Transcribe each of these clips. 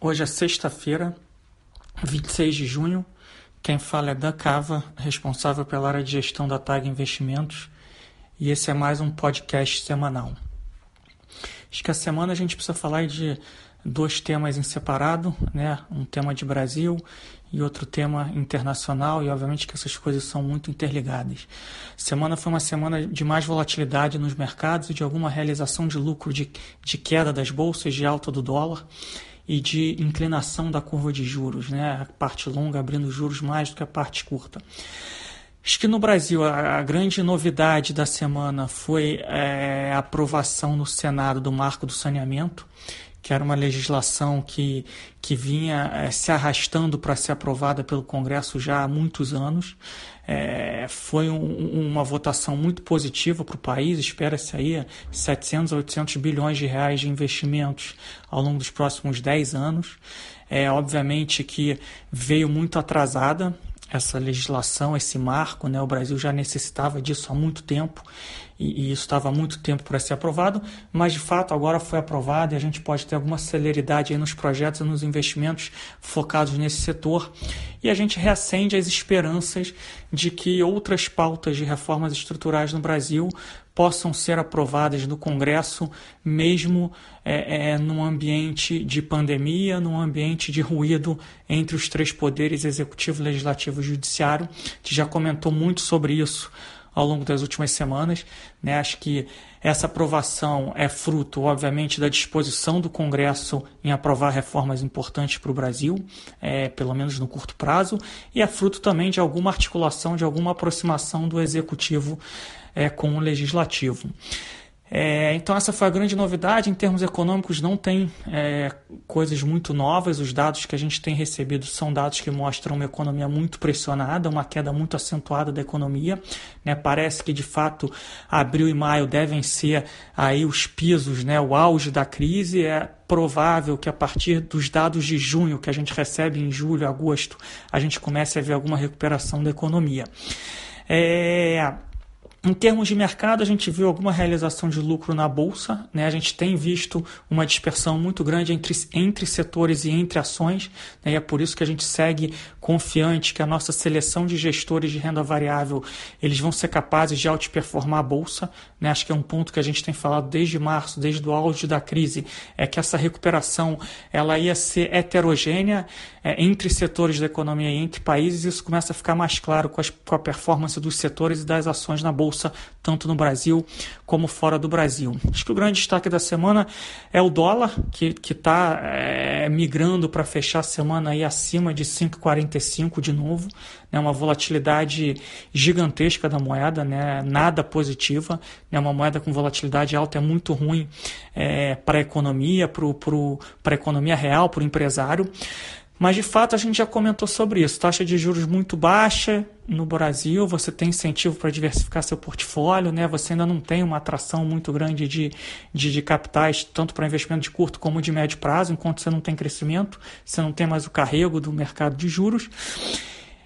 Hoje é sexta-feira, 26 de junho. Quem fala é Dan Cava, responsável pela área de gestão da TAG Investimentos, e esse é mais um podcast semanal. Acho que a semana a gente precisa falar de dois temas em separado, né? Um tema de Brasil e outro tema internacional, e obviamente que essas coisas são muito interligadas. Semana foi uma semana de mais volatilidade nos mercados e de alguma realização de lucro de, de queda das bolsas, de alta do dólar e de inclinação da curva de juros, né? a parte longa abrindo juros mais do que a parte curta. Acho que no Brasil a, grande novidade da semana foi é, a aprovação no Senado do marco do saneamento que era uma legislação que, que vinha é, se arrastando para ser aprovada pelo Congresso já há muitos anos. É, foi um, uma votação muito positiva para o país, espera-se aí 700 a 800 bilhões de reais de investimentos ao longo dos próximos 10 anos. É, obviamente que veio muito atrasada, essa legislação, esse marco, né? O Brasil já necessitava disso há muito tempo e, e isso estava há muito tempo para ser aprovado, mas de fato agora foi aprovado e a gente pode ter alguma celeridade nos projetos e nos investimentos focados nesse setor e a gente reacende as esperanças de que outras pautas de reformas estruturais no Brasil possam ser aprovadas no Congresso, mesmo é, é, num ambiente de pandemia, num ambiente de ruído entre os três poderes, executivo, legislativo e judiciário. A gente já comentou muito sobre isso ao longo das últimas semanas. Né? Acho que essa aprovação é fruto, obviamente, da disposição do Congresso em aprovar reformas importantes para o Brasil, é, pelo menos no curto prazo, e é fruto também de alguma articulação, de alguma aproximação do Executivo é, com o legislativo. É, então essa foi a grande novidade. Em termos econômicos não tem é, coisas muito novas. Os dados que a gente tem recebido são dados que mostram uma economia muito pressionada, uma queda muito acentuada da economia. Né? Parece que de fato abril e maio devem ser aí os pisos, né? o auge da crise. É provável que a partir dos dados de junho que a gente recebe em julho, agosto, a gente comece a ver alguma recuperação da economia. É, em termos de mercado, a gente viu alguma realização de lucro na bolsa, né? a gente tem visto uma dispersão muito grande entre, entre setores e entre ações, né? e é por isso que a gente segue confiante que a nossa seleção de gestores de renda variável eles vão ser capazes de outperformar a bolsa. Né? Acho que é um ponto que a gente tem falado desde março, desde o auge da crise, é que essa recuperação ela ia ser heterogênea é, entre setores da economia e entre países, e isso começa a ficar mais claro com, as, com a performance dos setores e das ações na bolsa bolsa, tanto no Brasil como fora do Brasil. Acho que o grande destaque da semana é o dólar, que está é, migrando para fechar a semana aí acima de 5,45 de novo. Né, uma volatilidade gigantesca da moeda, né, nada positiva. Né, uma moeda com volatilidade alta é muito ruim é, para a economia, para a economia real, para o empresário. Mas de fato a gente já comentou sobre isso. Taxa de juros muito baixa no Brasil, você tem incentivo para diversificar seu portfólio, né? Você ainda não tem uma atração muito grande de, de, de capitais, tanto para investimento de curto como de médio prazo, enquanto você não tem crescimento, você não tem mais o carrego do mercado de juros.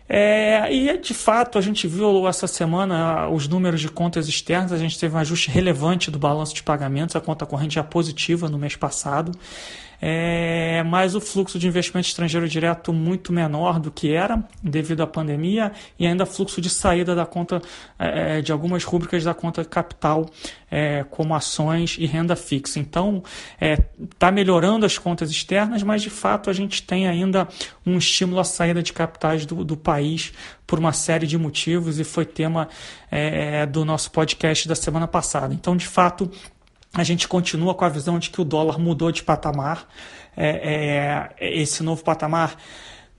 É, e de fato, a gente viu essa semana os números de contas externas, a gente teve um ajuste relevante do balanço de pagamentos, a conta corrente já positiva no mês passado é, mas o fluxo de investimento estrangeiro direto muito menor do que era devido à pandemia e ainda fluxo de saída da conta é, de algumas rubricas da conta capital, é, como ações e renda fixa. Então, está é, melhorando as contas externas, mas de fato a gente tem ainda um estímulo à saída de capitais do, do país por uma série de motivos e foi tema é, do nosso podcast da semana passada. Então, de fato, a gente continua com a visão de que o dólar mudou de patamar. É, é, esse novo patamar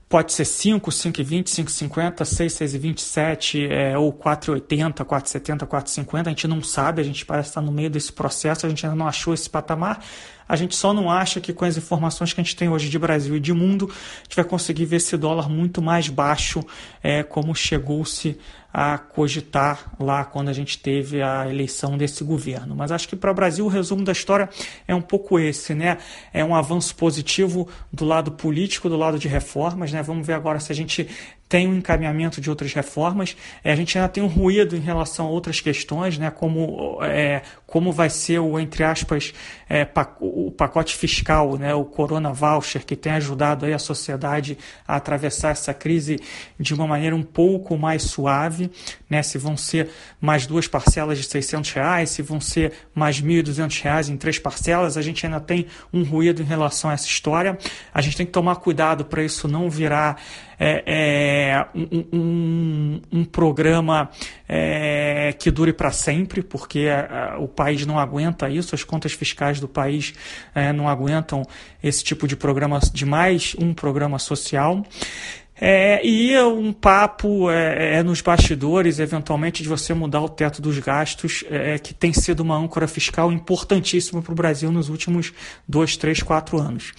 pode ser 5, 5,20, 5,50, 6, 6,27 é, ou 4,80, 4,70, 4,50. A gente não sabe, a gente parece estar no meio desse processo, a gente ainda não achou esse patamar. A gente só não acha que com as informações que a gente tem hoje de Brasil e de mundo, a gente vai conseguir ver esse dólar muito mais baixo, é, como chegou-se a cogitar lá quando a gente teve a eleição desse governo. Mas acho que para o Brasil o resumo da história é um pouco esse, né? É um avanço positivo do lado político, do lado de reformas, né? Vamos ver agora se a gente tem um encaminhamento de outras reformas. É, a gente ainda tem um ruído em relação a outras questões, né, como, é, como vai ser o, entre aspas, é, o pacote fiscal, né, o Corona Voucher, que tem ajudado aí a sociedade a atravessar essa crise de uma maneira um pouco mais suave, né, se vão ser mais duas parcelas de 600 reais, se vão ser mais 1.200 reais em três parcelas, a gente ainda tem um ruído em relação a essa história. A gente tem que tomar cuidado para isso não virar é, é, um, um, um, programa é, que dure para sempre, porque é, o país não aguenta isso, as contas fiscais do país é, não aguentam esse tipo de programa, de mais um programa social. É, e um papo é, é, nos bastidores, eventualmente, de você mudar o teto dos gastos, é, que tem sido uma âncora fiscal importantíssima para o Brasil nos últimos dois, três, quatro anos.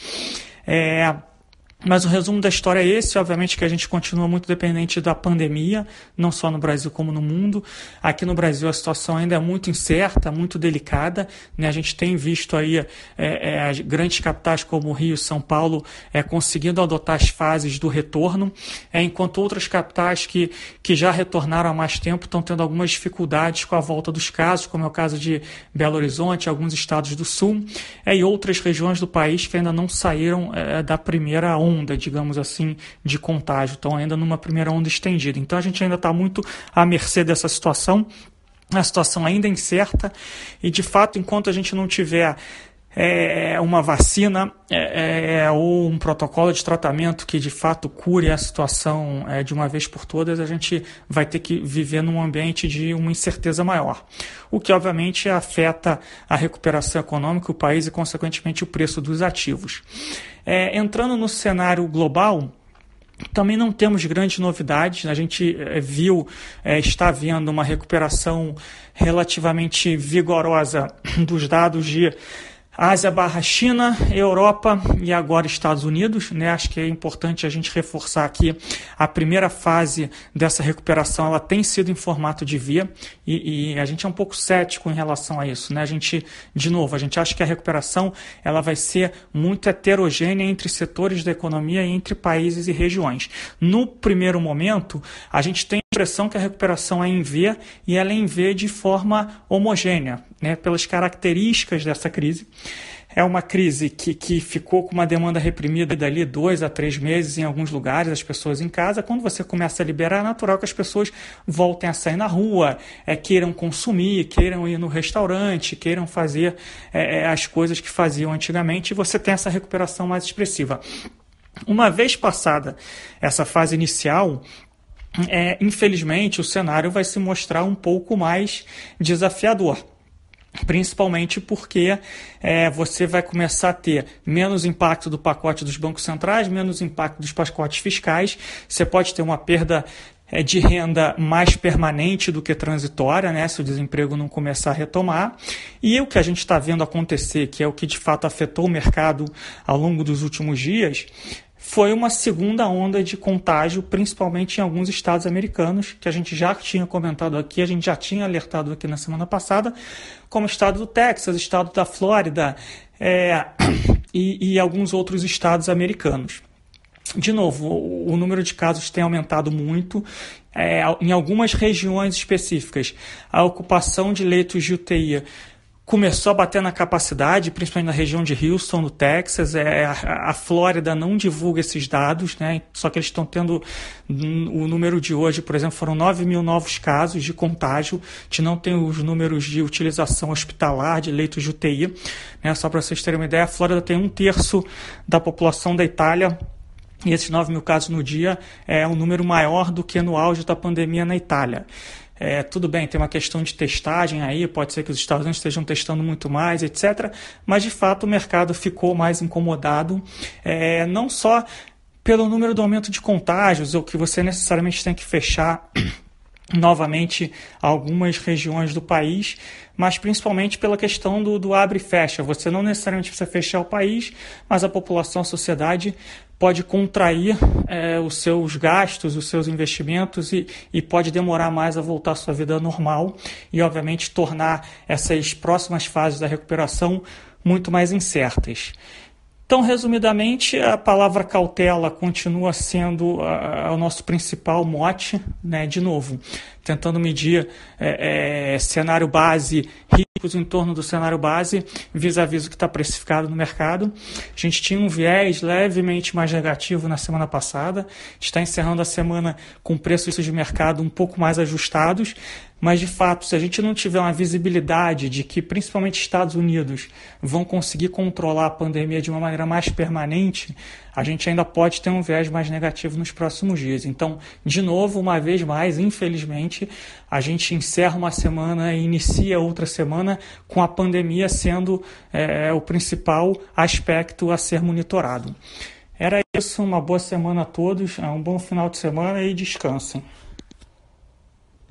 É, mas o resumo da história é esse, obviamente que a gente continua muito dependente da pandemia, não só no Brasil como no mundo. Aqui no Brasil a situação ainda é muito incerta, muito delicada. Né? A gente tem visto aí é, é, grandes capitais como Rio e São Paulo é, conseguindo adotar as fases do retorno, é, enquanto outras capitais que, que já retornaram há mais tempo estão tendo algumas dificuldades com a volta dos casos, como é o caso de Belo Horizonte, alguns estados do Sul, é, e outras regiões do país que ainda não saíram é, da primeira onda onda, digamos assim, de contágio, estão ainda numa primeira onda estendida. Então a gente ainda está muito à mercê dessa situação, a situação ainda é incerta, e de fato, enquanto a gente não tiver é, uma vacina é, é, ou um protocolo de tratamento que de fato cure a situação é, de uma vez por todas, a gente vai ter que viver num ambiente de uma incerteza maior. O que obviamente afeta a recuperação econômica, o país e, consequentemente, o preço dos ativos. É, entrando no cenário global, também não temos grandes novidades. A gente é, viu, é, está vendo uma recuperação relativamente vigorosa dos dados de Ásia barra China, Europa e agora Estados Unidos. Né? Acho que é importante a gente reforçar aqui a primeira fase dessa recuperação ela tem sido em formato de via e, e, a gente é um pouco cético em relação a isso. Né? A gente, de novo, a gente acha que a recuperação ela vai ser muito heterogênea entre setores da economia e entre países e regiões. No primeiro momento, a gente tem a impressão que a recuperação é em V e ela é em V de forma homogênea né, pelas características dessa crise. É uma crise que, que ficou com uma demanda reprimida dali dois a três meses em alguns lugares, as pessoas em casa. Quando você começa a liberar, é natural que as pessoas voltem a sair na rua, é, queiram consumir, queiram ir no restaurante, queiram fazer é, é as coisas que faziam antigamente e você tem essa recuperação mais expressiva. Uma vez passada essa fase inicial, é, infelizmente o cenário vai se mostrar um pouco mais desafiador principalmente porque é, você vai começar a ter menos impacto do pacote dos bancos centrais, menos impacto dos pacotes fiscais, você pode ter uma perda é, de renda mais permanente do que transitória, né, se o desemprego não começar a retomar. E o que a gente está vendo acontecer, que é o que de fato afetou o mercado ao longo dos últimos dias, foi uma segunda onda de contágio, principalmente em alguns estados americanos, que a gente já tinha comentado aqui, a gente já tinha alertado aqui na semana passada, como o estado do Texas, estado da Flórida é, e, e alguns outros estados americanos. De novo, o número de casos tem aumentado muito. É, em algumas regiões específicas, a ocupação de leitos de UTI começou a bater na capacidade, principalmente na região de Houston, no Texas. É, a, a Flórida não divulga esses dados, né? só que eles estão tendo o número de hoje, por exemplo, foram 9 mil novos casos de contágio. A gente não tem os números de utilização hospitalar, de leitos de UTI. Né? Só para vocês terem uma ideia, a Flórida tem um terço da população da Itália e esses 9 mil casos no dia é um número maior do que no auge da pandemia na Itália. É, tudo bem, tem uma questão de testagem aí, pode ser que os Estados Unidos estejam testando muito mais, etc. Mas de fato o mercado ficou mais incomodado, é, não só pelo número do aumento de contágios, ou que você necessariamente tem que fechar novamente algumas regiões do país, mas principalmente pela questão do, do abre e fecha. Você não necessariamente precisa fechar o país, mas a população, a sociedade pode contrair é, os seus gastos, os seus investimentos e, e pode demorar mais a voltar à sua vida normal e, obviamente, tornar essas próximas fases da recuperação muito mais incertas. Então, resumidamente, a palavra cautela continua sendo uh, o nosso principal mote, né? de novo, tentando medir é, é, cenário base, em torno do cenário base, vis-à-vis o que está precificado no mercado. A gente tinha um viés levemente mais negativo na semana passada, está encerrando a semana com preços de mercado um pouco mais ajustados, mas, de fato, se a gente não tiver uma visibilidade de que, principalmente Estados Unidos, vão conseguir controlar a pandemia de uma maneira mais permanente, a gente ainda pode ter um viés mais negativo nos próximos dias. Então, de novo, uma vez mais, infelizmente, a gente encerra uma semana e inicia outra semana com a pandemia sendo é, o principal aspecto a ser monitorado. Era isso, uma boa semana a todos, um bom final de semana e descansem.